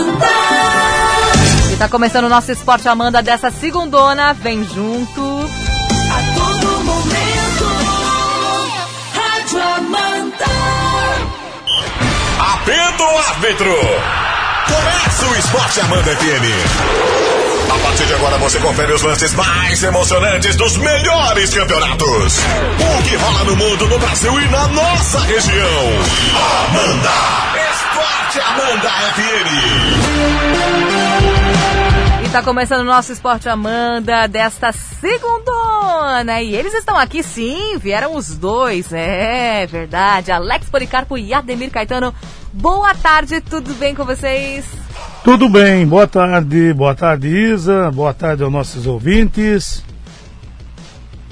Amanda. E tá começando o nosso Esporte Amanda dessa segundona. Vem junto. A todo momento. Rádio Amanda. Apito árbitro. Começa o Esporte Amanda FM. A partir de agora você confere os lances mais emocionantes dos melhores campeonatos. O que rola no mundo, no Brasil e na nossa região. Amanda. Esporte Amanda FM. E tá começando o nosso Esporte Amanda desta segundona. E eles estão aqui sim, vieram os dois. É verdade. Alex Policarpo e Ademir Caetano. Boa tarde, tudo bem com vocês? Tudo bem, boa tarde, boa tarde Isa, boa tarde aos nossos ouvintes.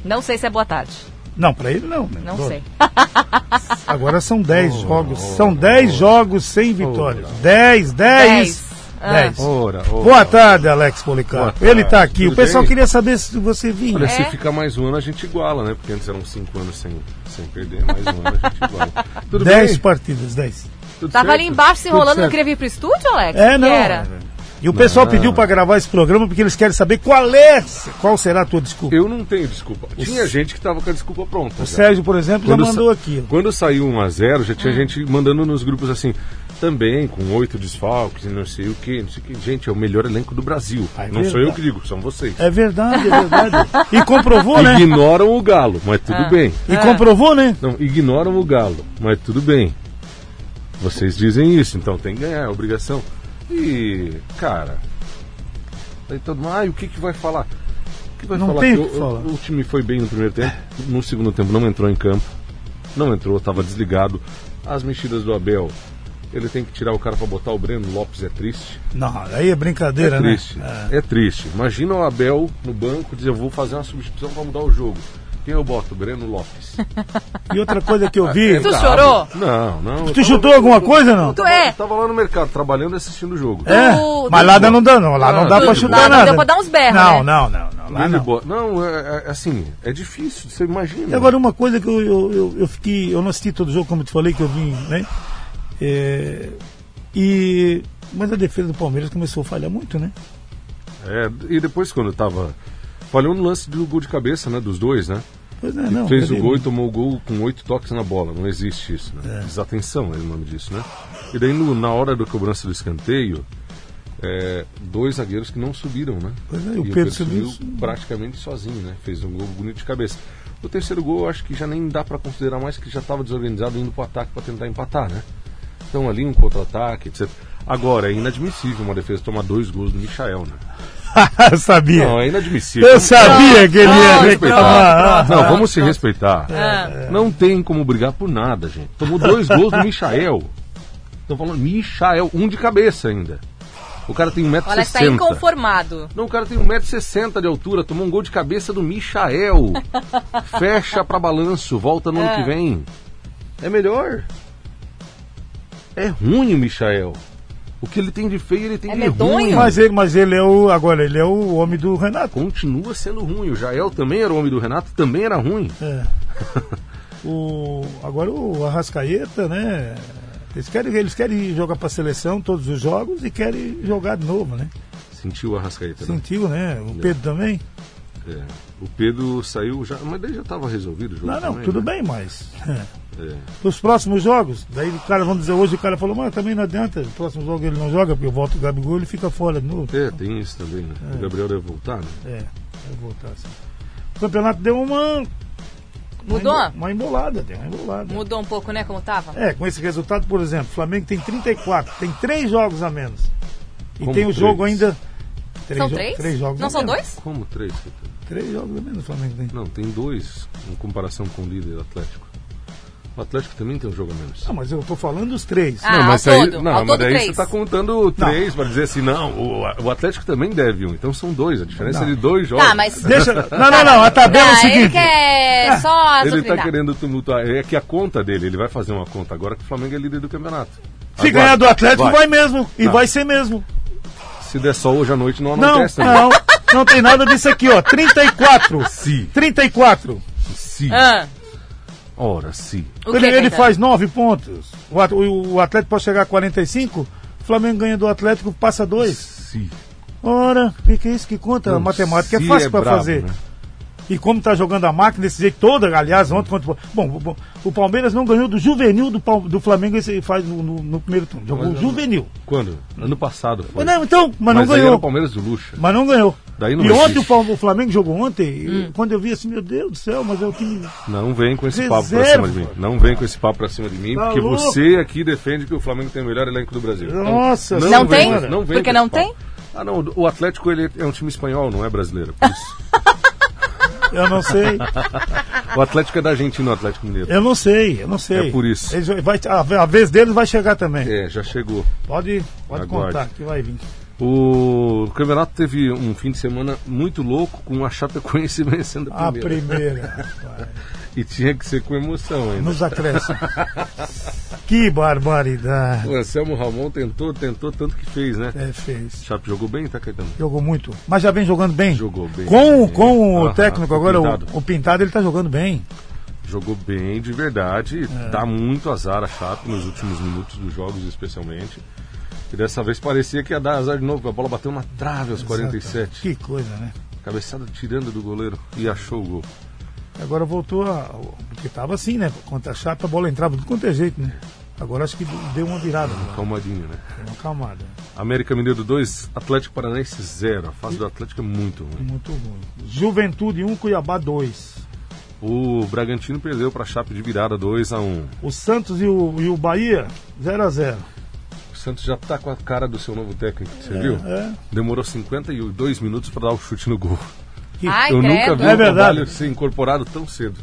Não sei se é boa tarde. Não, para ele não. né? Não Boa- sei. Agora são 10 jogos, são 10 jogos sem vitórias. 10, 10, Dez. Ah. 10. Ora, ora. Boa tarde, Alex Policarpo. Ele tá tarde, aqui. O tudo pessoal bem? queria saber se você vinha. Olha, É? se ficar mais um ano a gente iguala, né? Porque antes eram cinco anos sem, sem perder, mais um ano a gente iguala. Tudo 10 bem? partidas, 10. Tudo Tava certo? ali embaixo se enrolando, não queria vir pro estúdio, Alex? É, Que não. era? E o pessoal Não. pediu para gravar esse programa porque eles querem saber qual é, qual será a tua desculpa. Eu não tenho desculpa. Tinha gente que tava com a desculpa pronta. O já. Sérgio, por exemplo, já Quando mandou sa- aqui. Quando saiu 1x0, já Hum. tinha gente mandando nos grupos assim, também com oito desfalques e não sei o que, não sei o que. Gente, é o melhor elenco do Brasil. Ah, é não sou verdade. eu que digo, são vocês. É verdade, é verdade. E comprovou, né? Ignoram o Galo, mas tudo Ah. bem. E comprovou, né? Não, ignoram o Galo, mas tudo bem. Vocês dizem isso, então tem que ganhar, é obrigação. E, cara, aí todo mundo, ah, e o que, que vai falar? O que vai Não falar tem que falar. o, o time foi bem no primeiro tempo, no segundo tempo não entrou em campo, não entrou, estava desligado. As mexidas do Abel, ele tem que tirar o cara para botar o Breno Lopes, é triste. Não, aí é brincadeira, É né? triste, é. triste. Imagina o Abel no banco dizer, eu vou fazer uma substituição para mudar o jogo. Quem eu boto? Breno Lopes. E outra coisa que eu vi. Tu Bravo. chorou? Não, não. eu Tu chutou alguma coisa, não? Eu tava, é? eu tava lá no mercado, trabalhando e assistindo o jogo. É, Tu- mas lá não dá, não. Lá não dá Ah, pra tu- chutar lá não nada. deu pra dar uns berros, Não, né? não, não, não. Lá não. bo- Não, é, é- assim, é difícil, você imagina. E agora uma coisa que eu, eu, eu, eu fiquei. Eu não assisti todo o jogo, como eu te falei, que eu vim, né? É, e. Mas a defesa do Palmeiras começou a falhar muito, né? É, e depois quando tava. Falhou no lance do gol de cabeça, né? Dos dois, né? Pois é, não. Fez o gol e tomou o gol com oito toques na bola. Não existe isso, né? É. Desatenção é o nome disso, né? E daí no- na hora da cobrança do escanteio, é, dois zagueiros que não subiram, né? Pois é, e o Pedro subiu- praticamente sozinho, né? Fez um gol bonito de cabeça. O terceiro gol eu acho que já nem dá pra considerar mais que já estava desorganizado indo pro ataque pra tentar empatar, né? Então ali um contra-ataque, etc. Agora, é inadmissível uma defesa tomar dois gols do Michael, né? Eu sabia. Não, é inadmissível. eu sabia que ele ia reclamar. Não, vamos se respeitar. Ah. Não tem como brigar por nada, gente. Tomou dois gols do Michael. Tô falando Michael, um de cabeça ainda. O cara tem 1,60m. O Alex tá inconformado. Não, o cara tem 1,60m de altura, tomou um gol de cabeça do Michael. Fecha pra balanço, volta no ano É. que vem. É melhor. É ruim o Michael. O que ele tem de feio, ele tem É de medonho. ruim. Mas ele, mas ele é o. Agora, ele é o homem do Renato. Continua sendo ruim. O Jael também era o homem do Renato, também era ruim. É. O, agora o Arrascaeta, né? Eles querem, eles querem jogar para a seleção todos os jogos e querem jogar de novo, né? Sentiu o Arrascaeta, né? Sentiu, né? O Pedro também. É. O Pedro saiu já, mas daí já estava resolvido o jogo. Não, não, também, tudo né? bem, mas. É. Os próximos jogos, daí o cara, vamos dizer, hoje o cara falou, mas também não adianta, o próximo jogo ele não joga, porque eu volto o Gabigol ele fica fora de novo. É, tem isso também, né? O Gabriel deve voltar, né? É, vai voltar assim. O campeonato deu uma. Mudou? Uma, uma embolada, deu uma embolada. Mudou um pouco, né, como tava? É, com esse resultado, por exemplo, o Flamengo tem 34, tem três jogos a menos. E Como tem o jogo três? ainda. Três São jo- três? Três jogos Não são menos. dois? Como três? Três jogos a menos o Flamengo tem. Não, tem dois em comparação com o líder Atlético. O Atlético também tem um jogo a menos. Não, mas eu tô falando dos três. Ah, não, mas ao aí, todo, não, mas todo daí três. você está contando três para dizer assim, não, o, o Atlético também deve um, então são dois, a diferença Não. é de dois jogos. Tá, mas. Deixa. Não, não, não. A tabela é o Ah, ele seguinte. quer só Ele está azucrinar. querendo tumultuar. É que a conta dele, ele vai fazer uma conta agora que o Flamengo é líder do campeonato. Se Agora, ganhar do Atlético, vai, vai. mesmo. E Não. vai ser mesmo. Se der sol hoje à noite, não Não, anoitece. né? não. Não tem nada disso aqui, ó. 34. Se. 34. Se. Ah, Ora, se. o Ele, ele Caetano? faz 9 pontos. O O o Atlético pode chegar a 45. Flamengo ganha do Atlético, passa dois. Se, Ora, o que, é isso que conta? a não, matemática é fácil pra brabo, fazer. né? E como tá jogando a máquina desse jeito toda, aliás, ontem contra o. Bom, o- o Palmeiras não ganhou do juvenil do, do Flamengo esse faz no, no- no primeiro turno. Jogou Mas eu- juvenil. Quando? Ano passado foi. Mas não, então, mas, não aí era ganhou. o Palmeiras do Lucha. Mas não ganhou. Daí não e ontem existe. o, o Flamengo jogou ontem, e quando eu vi assim, meu Deus do céu, mas é o time. Não vem com esse papo pra Reserva. cima de mim. Não vem com esse papo pra cima de mim, Tá porque louco? você aqui defende que o Flamengo tem o melhor elenco do Brasil. Então, Nossa Não vem, tem? Não vem Porque não esse papo. tem? Ah, não. O Atlético ele é um time espanhol, não é brasileiro. por isso. Eu não sei. o Atlético é da Argentina, o Atlético Mineiro. Eu não sei, eu não sei. É por isso. Eles vai, a, a vez deles vai chegar também. É, já chegou. Pode, pode Aguarde. contar que vai vir. O campeonato teve um fim de semana muito louco, com a Chapecoense vencendo a A primeira. Primeira. rapaz. E tinha que ser com emoção ainda. Nos acréscimos. que barbaridade. O Anselmo Ramon tentou, tentou, tanto que fez, né? É, fez. Chape jogou bem, tá, Caetano? Jogou muito. Mas já vem jogando bem. Jogou bem. Com, com o Aham, técnico agora, Pintado. o, o Pintado, ele tá jogando bem. Jogou bem de verdade, É. dá muito azar a Chape nos últimos minutos dos jogos, especialmente. E dessa vez parecia que ia dar azar de novo, a bola bateu na trave aos 47. Que coisa, né? Cabeçada tirando do goleiro e achou o gol. Agora voltou a. Porque tava assim, né? Contra a chapa, a bola entrava de quanto é jeito, né? Agora acho que deu uma virada, né? Calmadinho, né? uma calmada. América Mineiro 2, Atlético Paranaense 0. A fase do Atlético é muito ruim. Muito ruim. Juventude 1, Cuiabá 2. O Bragantino perdeu para a Chape de virada 2 a 1 O Santos e o, e o Bahia, 0 a 0 O Santos já tá com a cara do seu novo técnico, você viu? é. Demorou 52 minutos para dar o chute no gol. Ai, Eu nunca credo. vi É um verdade. trabalho ser incorporado tão cedo.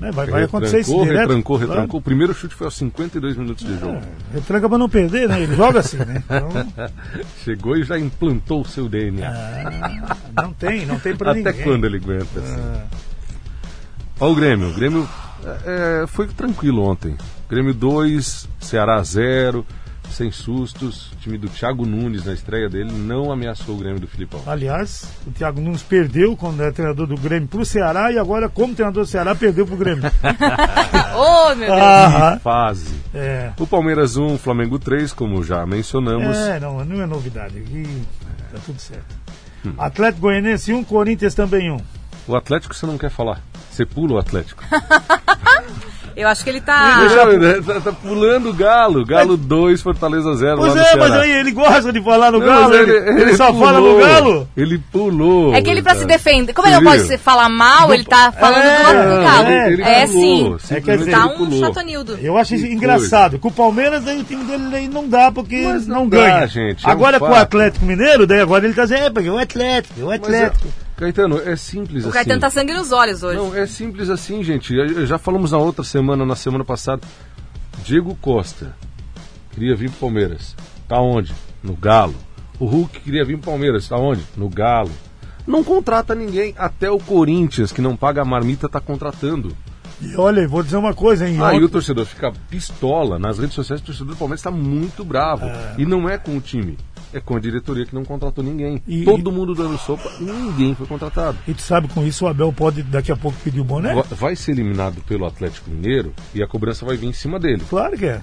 Né? Vai, vai acontecer isso direto. retrancou, claro. retrancou. O primeiro chute foi aos 52 minutos de jogo. Retranca pra não perder, né? Ele joga assim, né? Então, Chegou e já implantou o seu DNA. ah, não tem, não tem pra Até ninguém. quando ele aguenta? Assim. Ah, Olha o Grêmio. O Grêmio é, foi tranquilo ontem. Grêmio 2, Ceará 0, sem sustos. O time do Thiago Nunes na estreia dele não ameaçou o Grêmio do Filipão. aliás, o Thiago Nunes perdeu quando era treinador do Grêmio pro Ceará e agora, como treinador do Ceará, perdeu pro Grêmio. Ô, meu Deus. Ah, Fase. é. O Palmeiras 1, Flamengo 3, como já mencionamos. É, não, não é novidade. Aqui tá tudo certo. Hum. Atlético Goianense 1, Corinthians também 1. O Atlético você não quer falar. Você pula o Atlético. Eu acho que ele tá. Não, tá, tá pulando o Galo. Galo 2, Fortaleza 0. Pois lá no é, mas aí ele gosta de falar no Não, Galo, mas ele, ele só pulou. fala no Galo. Ele pulou. É que ele, pra se defender. Como ele não pode falar mal, ele tá falando É, do lado do Não, Galo. ele- ele É pulou, sim. É, quer dizer, Tá ele um chatonildo. Eu acho isso Que engraçado. Com o Palmeiras, aí o time dele aí não dá, porque Mas não, não dá, ganha. gente, é um agora com o. Atlético Mineiro, daí agora ele tá dizendo, é, porque é o Atlético, é o Mas, Atlético. É- Caetano, é simples O assim. Caetano tá sangue nos olhos hoje. Não, é simples assim, gente. Já falamos na outra semana, na semana passada. Diego Costa queria vir pro Palmeiras. Tá onde? No Galo. O Hulk queria vir pro Palmeiras. Tá onde? No Galo. Não contrata ninguém. Até o Corinthians, que não paga a marmita, tá contratando. E olha, vou dizer uma coisa, hein? Aí ontem- o torcedor fica pistola. Nas redes sociais, o torcedor do Palmeiras está muito bravo. E não é com o time. É com a diretoria que não contratou ninguém. E- Todo mundo dando sopa, ninguém foi contratado. E tu sabe, com isso o Abel pode daqui a pouco pedir o boné? Va- Vai ser eliminado pelo Atlético Mineiro e a cobrança vai vir em cima dele. Claro que é.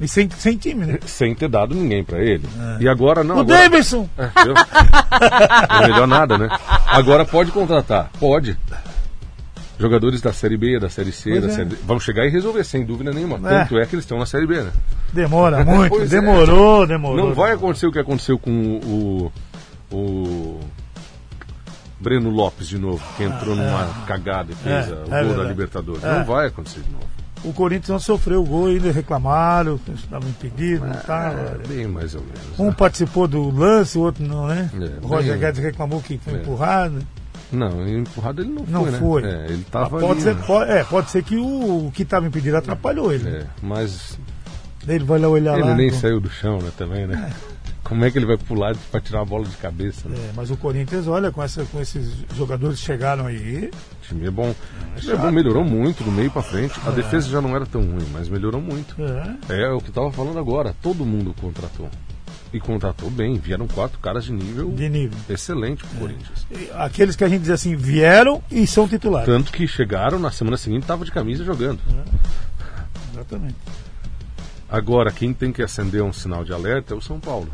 E sem, sem time, né? Sem ter dado ninguém pra ele. E agora não. o agora... Davidson! É, é melhor nada, né? Agora pode contratar. Pode. Jogadores da Série B, da Série C, Pois da é. Série D. Vão chegar e resolver, sem dúvida nenhuma. É. Tanto é que eles estão na Série B, né? Demora muito, Pois é. demorou, demorou. Não vai acontecer o que aconteceu com o, o, o Breno Lopes de novo, que entrou numa cagada e fez É, o é gol da. Libertadores. É. Não vai acontecer de novo. O Corinthians não sofreu o gol, ainda reclamaram, estava impedido, não estava. É, bem mais ou menos. Um né? participou do lance, o outro não, né? É, o Roger bem- Guedes reclamou que foi É. empurrado. Não, empurrado ele não, Não foi, foi. né? É, ele Ah, tava pode, ali, ser, né? pode, é, pode ser que o, o que estava impedido atrapalhou ele. É, mas Ele vai lá olhar ele lá. nem com- saiu do chão, né, também, né? Como é que ele vai pular pra tirar a bola de cabeça, né? É, mas o Corinthians, olha, com, essa, com esses jogadores que chegaram aí, O time é bom. O time é bom, melhorou muito do meio pra frente. A defesa já não era tão ruim, mas melhorou muito. é, É o que eu tava falando agora. Todo mundo contratou. E contratou bem. Vieram quatro caras de nível de nível. excelente pro Corinthians. E Aqueles que a gente diz assim, vieram e são titulares. Tanto que chegaram na semana seguinte tava de camisa jogando. Exatamente. Agora, quem tem que acender um sinal de alerta é o São Paulo.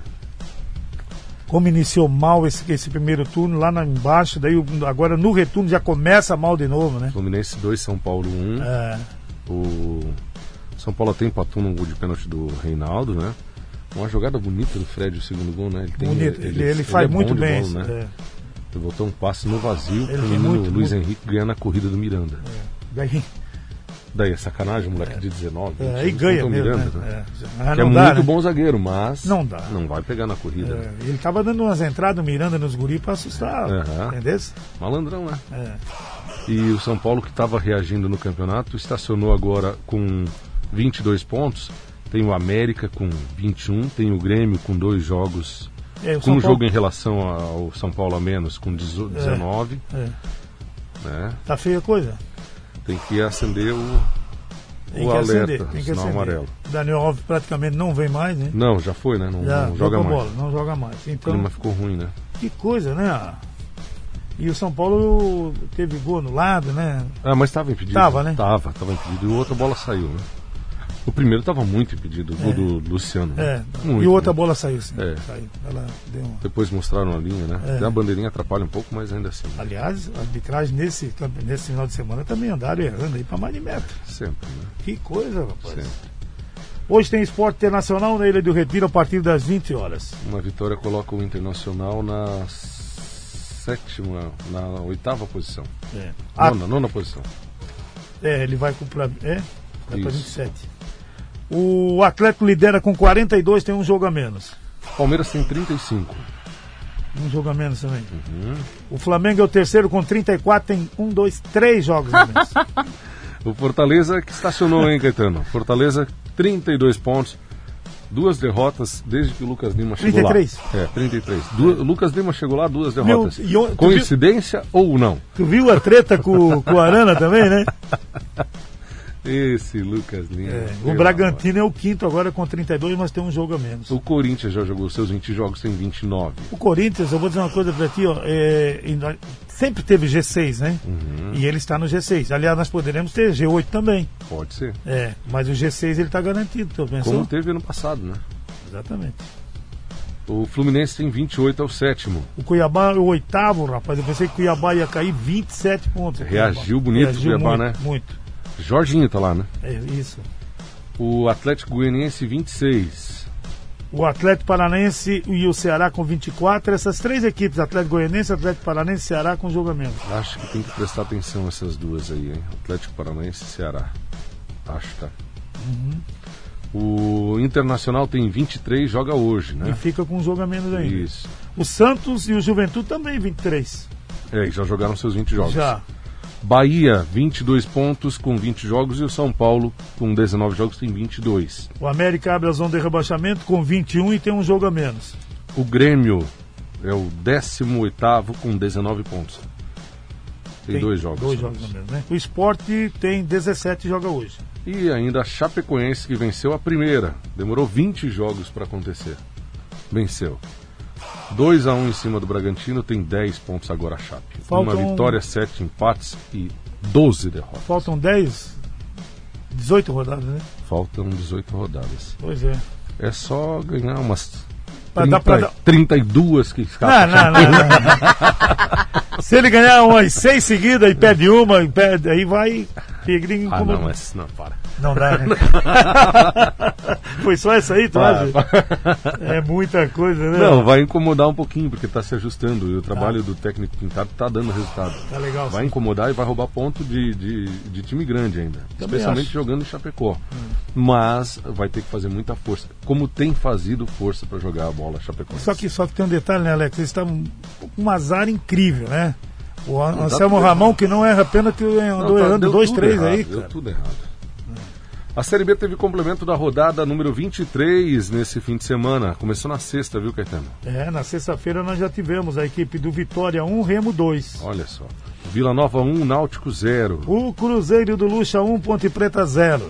Como iniciou mal esse, esse primeiro turno lá na, embaixo, daí agora no retorno já começa mal de novo, né? Fluminense 2, São Paulo 1. É, O São Paulo tem empatou num gol de pênalti do Reinaldo, né? Uma jogada bonita do Fred, o segundo gol, né? Ele, tem- bonito. Ele, ele faz é bom muito de bem. bola, isso, né? é. Ele botou um passe no vazio Ele menino muito, Luiz muito- Henrique ganhando a corrida do Miranda. Daí, Daí é sacanagem, moleque de 19. é, 20 aí ganha o mesmo, Miranda, né? né? É. Ah, é dá, muito né? bom zagueiro, mas Não dá. não vai pegar na corrida. É, ele tava dando umas entradas no Miranda nos guri pra assustar, Aham. entendeu? Malandrão, né? É. E o São Paulo, que estava reagindo no campeonato, estacionou agora com 22 pontos. Tem o América com 21, tem o Grêmio com dois jogos, É, o com um Paulo- jogo em relação ao São Paulo a menos, com 18 19. É. Né? Tá feia a coisa. Tem que acender o, Tem o que alerta, acender, o sinal amarelo. Daniel Alves praticamente não vem mais, né? Não, já foi, né? Não, Já não joga mais. bola, não joga mais. O Então, clima ficou ruim, né? que coisa, né? E o São Paulo teve gol anulado, né? Ah, mas estava impedido. Tava, né? Tava, tava impedido. E outra bola saiu, né? O primeiro estava muito impedido, o gol do Luciano. É. né? Muito, e outra né? bola saiu, sim. É. Saiu. Ela deu uma... Depois mostraram a linha, né? É. A bandeirinha atrapalha um pouco, mas ainda assim. Aliás, a arbitragem nesse, nesse final de semana também andaram errando aí pra mais de metro. Sempre, né? Que coisa, rapaz. Sempre. Hoje tem esporte internacional na Ilha do Retiro a partir das 20 horas. Uma vitória coloca o Internacional na sétima, na oitava posição. É. A- Nona, nona posição. É, ele vai pra, é, vai pra Isso. 27. O Atlético lidera com 42, tem um jogo a menos. Palmeiras tem 35. Um jogo a menos também. Uhum. O Flamengo é o terceiro com 34, tem um, dois, três jogos a menos. O Fortaleza que estacionou, hein, Caetano? Fortaleza, 32 pontos. Duas derrotas desde que o Lucas Lima chegou 33? lá. É, 33. Du- o Lucas Lima chegou lá, duas derrotas. e o- tu Coincidência ou não? tu viu a treta com, com o Arana também, né? Esse Lucas Lima. É, o Bragantino é o quinto agora com 32, mas tem um jogo a menos. amor. O Corinthians já jogou seus 20 jogos, tem 29. O Corinthians, eu vou dizer uma coisa pra ti, ó, é, sempre teve G6, né? Uhum. E ele está no G6. Aliás, nós poderemos ter G8 também. Pode ser. É, mas o G6 ele está garantido, tu pensou? Como teve ano passado, né? Exatamente. O Fluminense tem 28 ao sétimo. O Cuiabá é o oitavo, rapaz. Eu pensei que o Cuiabá ia cair 27 pontos. o Reagiu bonito o Reagiu Cuiabá, muito, né? Muito. Jorginho tá lá, né? É isso. O Atlético Goianiense 26. O Atlético Paranaense e o Ceará com 24. Essas três equipes, Atlético Goianiense, Atlético Paranaense e Ceará com menos. Acho que tem que prestar atenção essas duas aí, hein? Atlético Paranaense e Ceará. Acho, tá. O Internacional tem 23, joga hoje, E né? fica com um jogo a menos ainda. Isso. O Santos e o Juventude também 23. É, já jogaram seus 20 jogos. Já. Bahia, 22 pontos com 20 jogos. E o São Paulo, com 19 jogos, tem 22. O América abre a zona de rebaixamento com 21 e tem um jogo a menos. O Grêmio é o 18 com 19 pontos. Tem, dois jogos. Dois jogos a menos, né? O Esporte tem 17 e joga hoje. E ainda a Chapecoense que venceu a primeira. Demorou 20 jogos para acontecer. Venceu. 2 a 1 em cima do Bragantino, tem 10 pontos agora a Chape. Faltam- Uma vitória, 7 empates e 12 derrotas. Faltam 10, 18 rodadas, né? Faltam 18 rodadas. Pois é. É só ganhar umas Pra 30, dar- pra dar- 32 que Não, escapam. não, não, não. Se ele ganhar umas seis seguidas e perde uma, e perde, aí vai. Tigre Ah, como- não, mas não, para. Não dá, né? Foi só essa aí, tu acha? É muita coisa, né? Não, vai incomodar um pouquinho, porque está se ajustando. E o trabalho do técnico pintado está dando resultado. Tá legal. Vai sim. incomodar e vai roubar ponto de, de, de time grande ainda. Também especialmente acho. jogando em Chapecó. Mas vai ter que fazer muita força. Como tem fazido força para jogar a bola Chapecó. Só que, só que tem um detalhe, né, Alex? Eles estão com um azar incrível, né? O Não, Anselmo Ramão, errado. que não erra pena que andou tá, errando dois, três errado, aí, Deu cara. tudo errado. A Série B teve complemento da rodada número 23 nesse fim de semana. Começou na sexta, viu, Caetano? É, na sexta-feira nós já tivemos a equipe do Vitória 1, Remo 2. Olha só. Vila Nova 1, Náutico 0. O Cruzeiro do Lucha 1, Ponte Preta 0.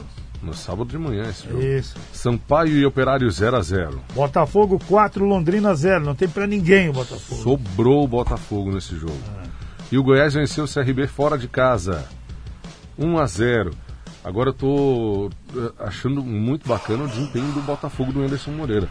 No sábado de manhã esse jogo. Isso. Sampaio e Operário 0 a 0 Botafogo 4, Londrina 0. Não tem pra ninguém o Botafogo. Sobrou o Botafogo nesse jogo. E o Goiás venceu o CRB fora de casa. 1 a 0. Agora eu tô eh, achando muito bacana o desempenho do Botafogo do Anderson Moreira.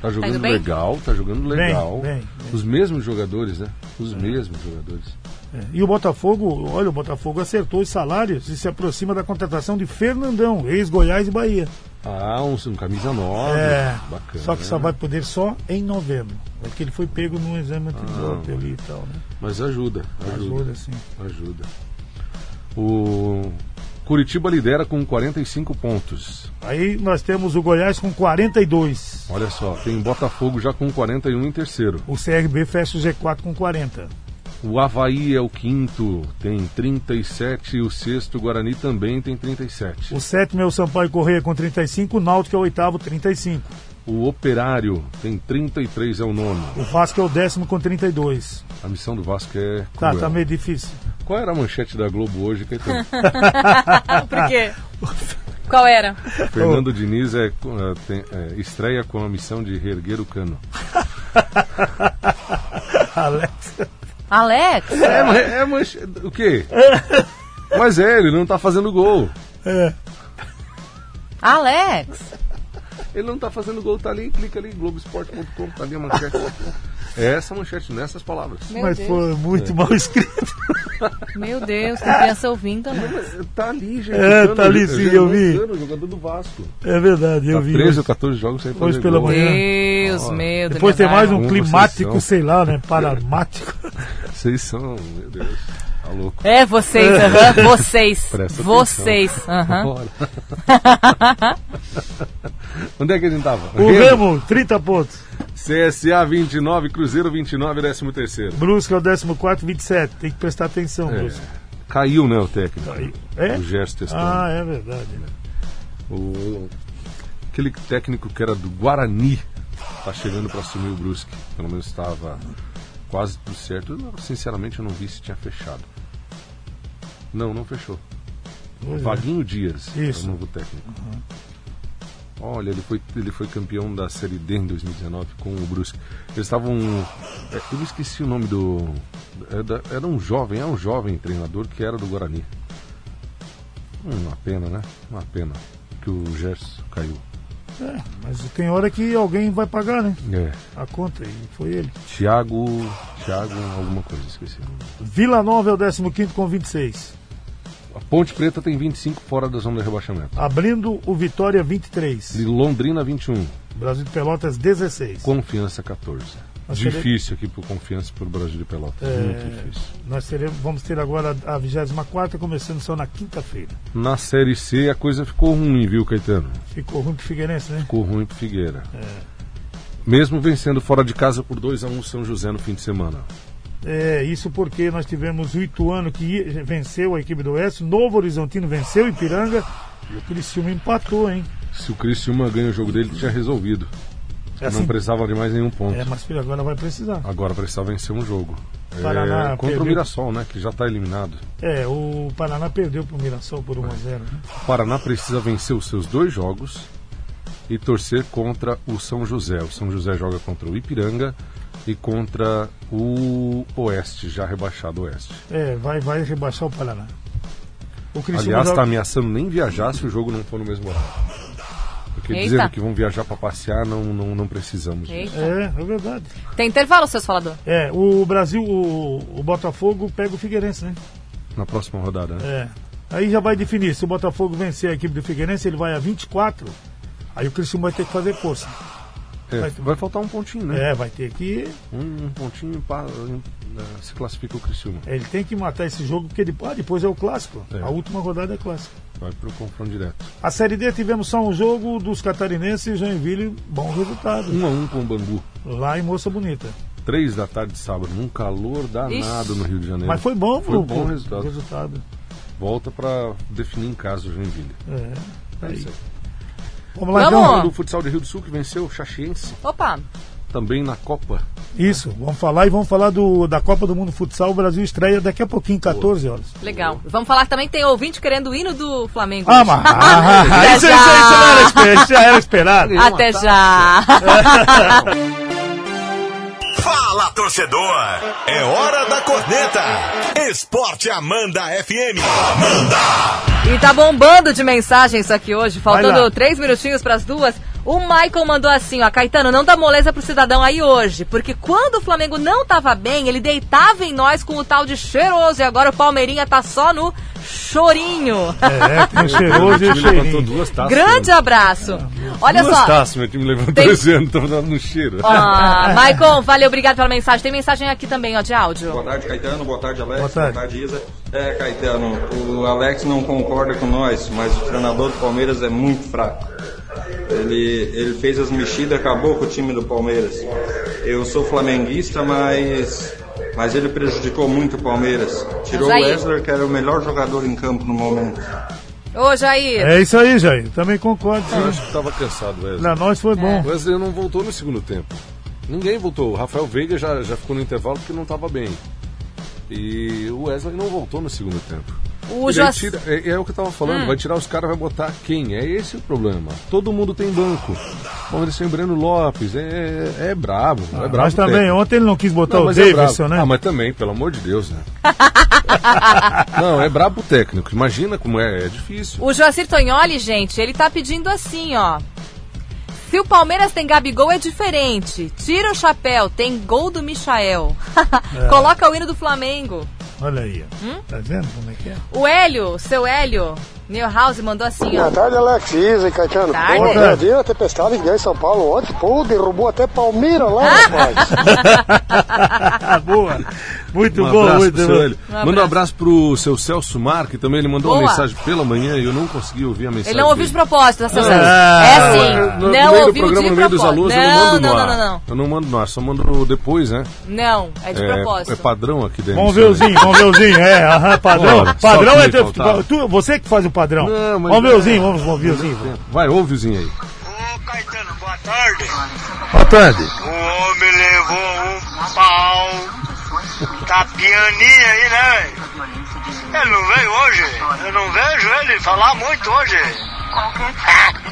Tá jogando indo bem? legal, tá jogando legal. bem, bem. Os mesmos jogadores, né? Os mesmos jogadores. É, E o Botafogo, olha, o Botafogo acertou os salários e se aproxima da contratação de Fernandão, ex-Goiás e Bahia. Ah, um, um camisa 9. É, bacana. só que só vai poder só em novembro. É porque ele foi pego num exame Ah. antidote ali e tal, né? Mas ajuda, ajuda. Ajuda, sim. Ajuda. O Curitiba lidera com 45 pontos. Aí nós temos o Goiás com 42. Olha só, tem Botafogo já com 41 em terceiro. O CRB fecha o G4 com 40. O Havaí é o quinto, tem 37. E o sexto, o Guarani, também tem 37. O sétimo é o Sampaio Correia com 35. O Náutico é o oitavo, 35. O Operário tem 33, é o nono. O Vasco é o décimo com 32. A missão do Vasco é. Tá, cruel. tá meio difícil. Qual era a manchete da Globo hoje, Caetano? Por quê? Qual era? Fernando Diniz é, é, tem- é, estreia com a missão de reerguer o cano. Alex. Alex? É, ma- é manchete. O quê? Mas é, ele não tá fazendo gol. É. Alex? Ele não tá fazendo gol, tá ali, clica ali, Globoesporte.com, tá ali a manchete. É essa manchete, nessas palavras. Meu Mas Deus. foi muito mal escrito. Meu Deus, tem criança ouvindo também. Tá ali, gente. É, tá ali sim, Germano eu vi. Jogador do Vasco. É verdade, eu Tá vi. 13 hoje. ou 14 jogos sem Hoje pela gol. manhã. Deus, meu Deus. Depois tem mais um climático, sei lá, né? Paramático. Vocês são, meu Deus. Tá louco. É, vocês, aham, vocês. Presta vocês, aham. Bora. Onde é que a gente tava? O Remo, 30 pontos. CSA 29, Cruzeiro 29, 13 terceiro. Brusque é o 14, 27. Tem que prestar atenção, É. Brusque. Caiu, né, o técnico? Aí. É? O Gerson Testoni. Ah, é verdade. O, aquele técnico que era do Guarani tá chegando para assumir o Brusque. Pelo menos estava quase tudo certo. Eu, sinceramente, eu não vi se tinha fechado. Não, não fechou. Pois é. Vaguinho Dias Isso. é o novo técnico. Olha, ele foi, ele foi campeão da Série D em 2019 com o Brusque. Eles estavam. é, Eu esqueci o nome do. Era, era um jovem, é um jovem treinador que era do Guarani. Uma pena, né? Uma pena que o Gerson caiu. É, mas tem hora que alguém vai pagar, né? É. A conta, e foi ele. Thiago. Thiago, alguma coisa, esqueci. Vila Nova é o 15 com 26. A Ponte Preta tem 25 fora da zona de rebaixamento. Abrindo o Vitória 23. De Londrina 21. Brasil de Pelotas 16. Confiança 14. Nós Difícil aqui pro Confiança pro Brasil de Pelotas. É. Muito difícil. Nós teremos, vamos ter agora a 24 começando só na quinta-feira. Na Série C a coisa ficou ruim, viu, Caetano? Ficou ruim pro Figueirense, né? Ficou ruim pro Figueira. É. Mesmo vencendo fora de casa por 2 a 1 São José no fim de semana. É, isso porque nós tivemos o Ituano que venceu a equipe do Oeste, Novo Horizontino venceu o Ipiranga e o Criciúma empatou, hein? Se o Criciúma ganha o jogo dele, tinha resolvido. É assim- Não precisava de mais nenhum ponto. É, mas filho, agora vai precisar. Agora precisava vencer um jogo. É, Paraná contra perdeu. o Mirassol, né? Que já está eliminado. É, o Paraná perdeu pro Mirassol por 1 a 0 né? O Paraná precisa vencer os seus dois jogos e torcer contra o São José. O São José joga contra o Ipiranga e contra o Oeste, já rebaixado Oeste. É, vai, vai rebaixar o Paraná. O Criciúma Aliás, joga- está ameaçando nem viajar se o jogo não for no mesmo horário. Porque Eita. dizendo que vão viajar para passear, não, não, não precisamos. disso. É, é verdade. Tem intervalo, seus falador? É, o Brasil, o, o Botafogo pega o Figueirense, né? Na próxima rodada, né? É. Aí já vai definir. Se o Botafogo vencer a equipe do Figueirense, ele vai a 24. Aí o Criciúma vai ter que fazer força. É, vai- vai faltar um pontinho, né? É, vai ter que. Um, um pontinho para se classifica o Criciúma. Ele tem que matar esse jogo, porque depois, ah, depois é o clássico. É. A última rodada é clássico. Vai pro confronto direto. A Série D tivemos só um jogo dos catarinenses e Joinville, bom resultado. Um a um com o Bangu. Lá em Moça Bonita. Três da tarde de sábado, num calor danado Ixi. no Rio de Janeiro. Mas foi bom, Foi pro- bom resultado. resultado. Volta para definir em casa o Joinville. É. Aí. isso aí. Vamos lá Vamos. então. Do futsal de Rio do Sul que venceu o Chachiense, Opa, também na Copa. Isso, vamos falar e vamos falar do, da Copa do Mundo Futsal. O Brasil estreia daqui a pouquinho, 14 horas. legal. Vamos falar que também tem ouvinte querendo o hino do Flamengo. Ah, mas ah, isso, já. isso, isso não era esper- isso já era esperado. Até já. Fala, torcedor! É hora da corneta! Esporte Amanda FM. Amanda! E tá bombando de mensagem isso aqui hoje, faltando três minutinhos pras duas. O Michael mandou assim, ó, Caetano, não dá moleza pro cidadão aí hoje, porque quando o Flamengo não tava bem, ele deitava em nós com o tal de cheiroso e agora o Palmeirinha tá só no chorinho. É, tem o cheiroso e cheirinho. duas taças. Grande né? abraço. Olha duas só. taças, meu time levantou Tem- esse ano, tava dando no cheiro. Ah, Michael, valeu, obrigado pela mensagem. Tem mensagem aqui também, ó, de áudio. Boa tarde, Caetano. Boa tarde, Alex. Boa tarde. Isa. É, Caetano, o Alex não concorda com nós, mas o treinador do Palmeiras é muito fraco. Ele, ele fez as mexidas, acabou com o time do Palmeiras. Eu sou flamenguista, mas, mas ele prejudicou muito o Palmeiras. Tirou o Wesley, que era o melhor jogador em campo no momento. Ô, Jair. É isso aí, Jair. Também concordo. Eu acho que tava cansado, Wesley. Pra nós foi bom. O Wesley não voltou no segundo tempo. Ninguém voltou. O Rafael Veiga já, já ficou no intervalo porque não estava bem. E o Wesley não voltou no segundo tempo. O E Joac- tira- é, é o que eu tava falando, vai tirar os caras, vai botar quem? É esse o problema. Todo mundo tem banco. Eles têm o Breno Lopes, é, é, é brabo. é brabo Mas também, técnico. ontem ele não quis botar Não, o é Davidson, né? Ah, mas também, pelo amor de Deus, né? não, é brabo o técnico. Imagina como é, é difícil. O Joacir Tonholi, gente, ele tá pedindo assim, ó. Se o Palmeiras tem Gabigol é diferente. Tira o chapéu, tem gol do Michael. Coloca o hino do Flamengo. Olha aí. Hum? Tá vendo como é que é? O Hélio, seu Hélio, Neuhaus mandou assim, ó. Boa tarde, Alex. Isa e Caetano. Tarde. Pô, já viu a tempestade que deu em São Paulo ontem? Pô, derrubou até Palmeiras lá, rapaz. Boa. Muito Um bom, abraço muito bom. Um Manda um abraço. pro seu Celso Mar, que também ele mandou uma Boa. mensagem pela manhã e eu não consegui ouvir a mensagem. Ele não ouviu de propósito, tá, seu Ah, Celso? É sim. No, no não ouviu programa, de no meio dos propósito. alunos, eu não, não mando não, no não, ar. não, não. Eu não mando no ar, só mando depois, né? Não, é de propósito. É, é padrão aqui dentro. Vamos ver o Zinho, vamos ver o Zinho. É, aham, padrão. Ora, padrão é tu, você que faz o padrão. Não, mas vamos ver é- o Zinho, vamos ouvir o Zinho. Vai, ouve o Zinho aí. Ô Caetano, boa tarde. Boa tarde. O homem levou um pau. Tá pianinho aí, né, velho? Ele não veio hoje. Eu não vejo ele falar muito hoje.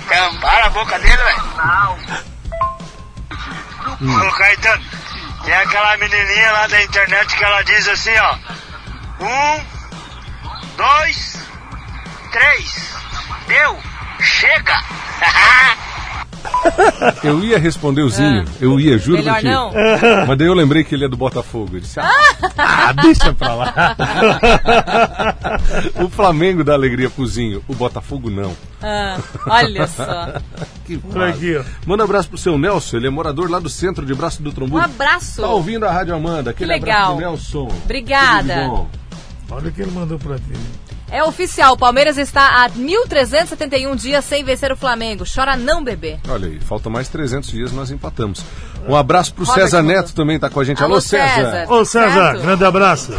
Tampar a boca dele, velho. Ô Caetano, tem aquela menininha lá da internet que ela diz assim, ó. Um, dois, três. Deu. Chega. Eu ia responder o Zinho, eu ia, juro Ah. Melhor ti. não? Mas daí eu lembrei que ele é do Botafogo. Eu disse, ah, Ah, deixa pra lá. o Flamengo dá alegria pro Zinho, o Botafogo não. Ah, olha só. Que aqui. Manda um abraço pro seu Nelson, ele é morador lá do centro de Braço do Um Trombudo. abraço. Tá ouvindo a Rádio Amanda, aquele Que legal. abraço pro Nelson. Obrigada. Olha o que ele mandou pra ti. É oficial, o Palmeiras está há 1.371 dias sem vencer o Flamengo. Chora não, bebê. Olha aí, falta mais 300 dias, nós empatamos. Um abraço pro Robert César. Neto também, tá com a gente. Alô, Alô, César. César. Ô, César, Certo? grande abraço.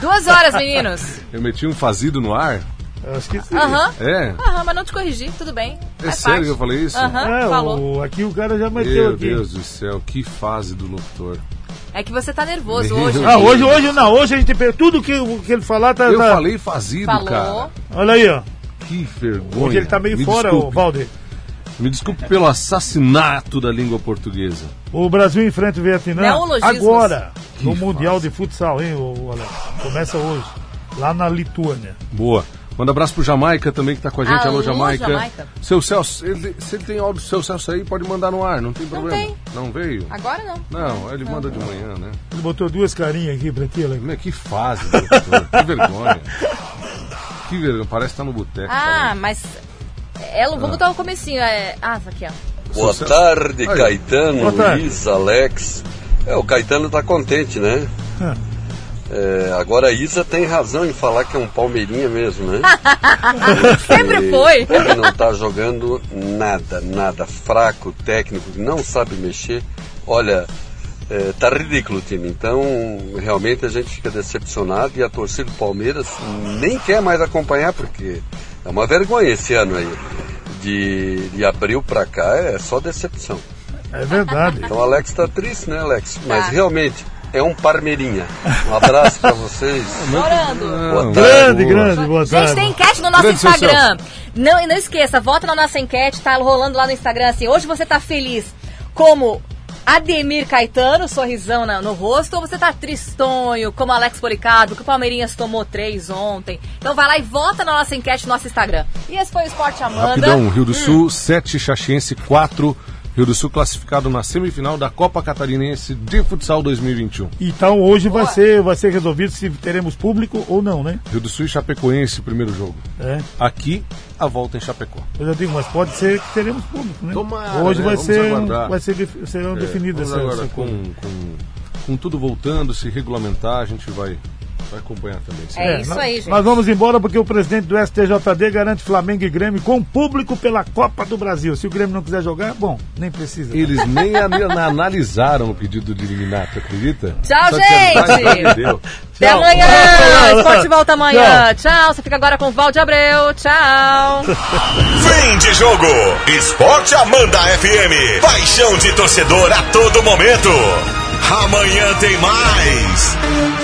Duas horas, meninos. Eu meti um fazido no ar. Eu acho que sim. Aham. É? Aham, mas não te corrigi, tudo bem. É Faz sério parte. que eu falei isso? Aham, É, falou. o- aqui o cara já meteu Meu aqui. Deus do céu, que fase do locutor. É que você tá nervoso hoje. Ah, hoje, hoje não, hoje a gente pega tudo que, que ele falar tá. Eu tá- falei fazido, Falou. cara. Olha aí, ó. Que vergonha. Hoje ele tá meio Me fora, desculpe. o Valder. Me desculpe pelo assassinato da língua portuguesa. O Brasil enfrenta o Vietnã agora, no Que Mundial de Futsal, hein, o Alex? Começa hoje, lá na Lituânia. Boa. Manda abraço pro Jamaica também que tá com a gente. Alô, Alô, Jamaica. Jamaica. Seu Celso, ele- se ele tem áudio do seu Celso aí, pode mandar no ar, não tem problema. tem. Não veio? Agora não. Não, ele manda de manhã, né? Ele botou duas carinhas aqui pra ti, Alex. Que fase, doutor. que vergonha. Que vergonha, parece que tá no boteco. Ah, falando. mas. Ela, vamos botar o comecinho. É... Ah, isso aqui, ó. Boa Sucesso. tarde. Caetano, Boa tarde. Luiz, Alex. É, o Caetano tá contente, né? Ah. É, agora a Isa tem razão em falar que é um Palmeirinha mesmo, né? Sempre foi. Ele não tá jogando nada, nada. Fraco, técnico, não sabe mexer. Olha, é, tá ridículo o time. Então, realmente a gente fica decepcionado e a torcida do Palmeiras nem quer mais acompanhar, porque é uma vergonha esse ano aí. De, de abril pra cá é só decepção. É verdade. Então o Alex tá triste, né, Alex? Mas Tá. realmente é um parmeirinha. Um abraço pra vocês. Tarde. grande, grande, boa Gente, tarde. tem enquete no nosso Grande Instagram. Não, e não esqueça, vota na nossa enquete, tá rolando lá no Instagram assim. Hoje você tá feliz como Ademir Caetano, sorrisão na- no rosto, ou você tá tristonho, como Alex Policarpo, que o Palmeirinhas tomou três ontem. Então vai lá e vota na nossa enquete no nosso Instagram. E esse foi o Esporte Amanda. Rapidão, Rio do Hum. Sul, 7, Xaxiense 4. Rio do Sul classificado na semifinal da Copa Catarinense de Futsal 2021. Então hoje vai ser, vai ser resolvido se teremos público ou não, né? Rio do Sul e Chapecoense, primeiro jogo. É. Aqui, a volta em Chapecó. Eu já digo, mas pode ser que teremos público, né? Tomara, hoje né? vai Vamos ser, aguardar. vai ser, def- serão É, definidas essas agora essa com, coisa. com, com tudo voltando, se regulamentar, a gente vai, vai acompanhar também. É isso nós, aí, gente. Nós vamos embora porque o presidente do STJD garante Flamengo e Grêmio com público pela Copa do Brasil. Se o Grêmio não quiser jogar, bom, nem precisa. Eles nem ana- analisaram o pedido de eliminar, tu acredita? Tchau, Só a gente! Até Tchau. amanhã! Tchau. Esporte volta amanhã. Tchau. Você fica agora com o Valde Abreu. Tchau. Fim de jogo. Esporte Amanda FM. Paixão de torcedor a todo momento. Amanhã tem mais.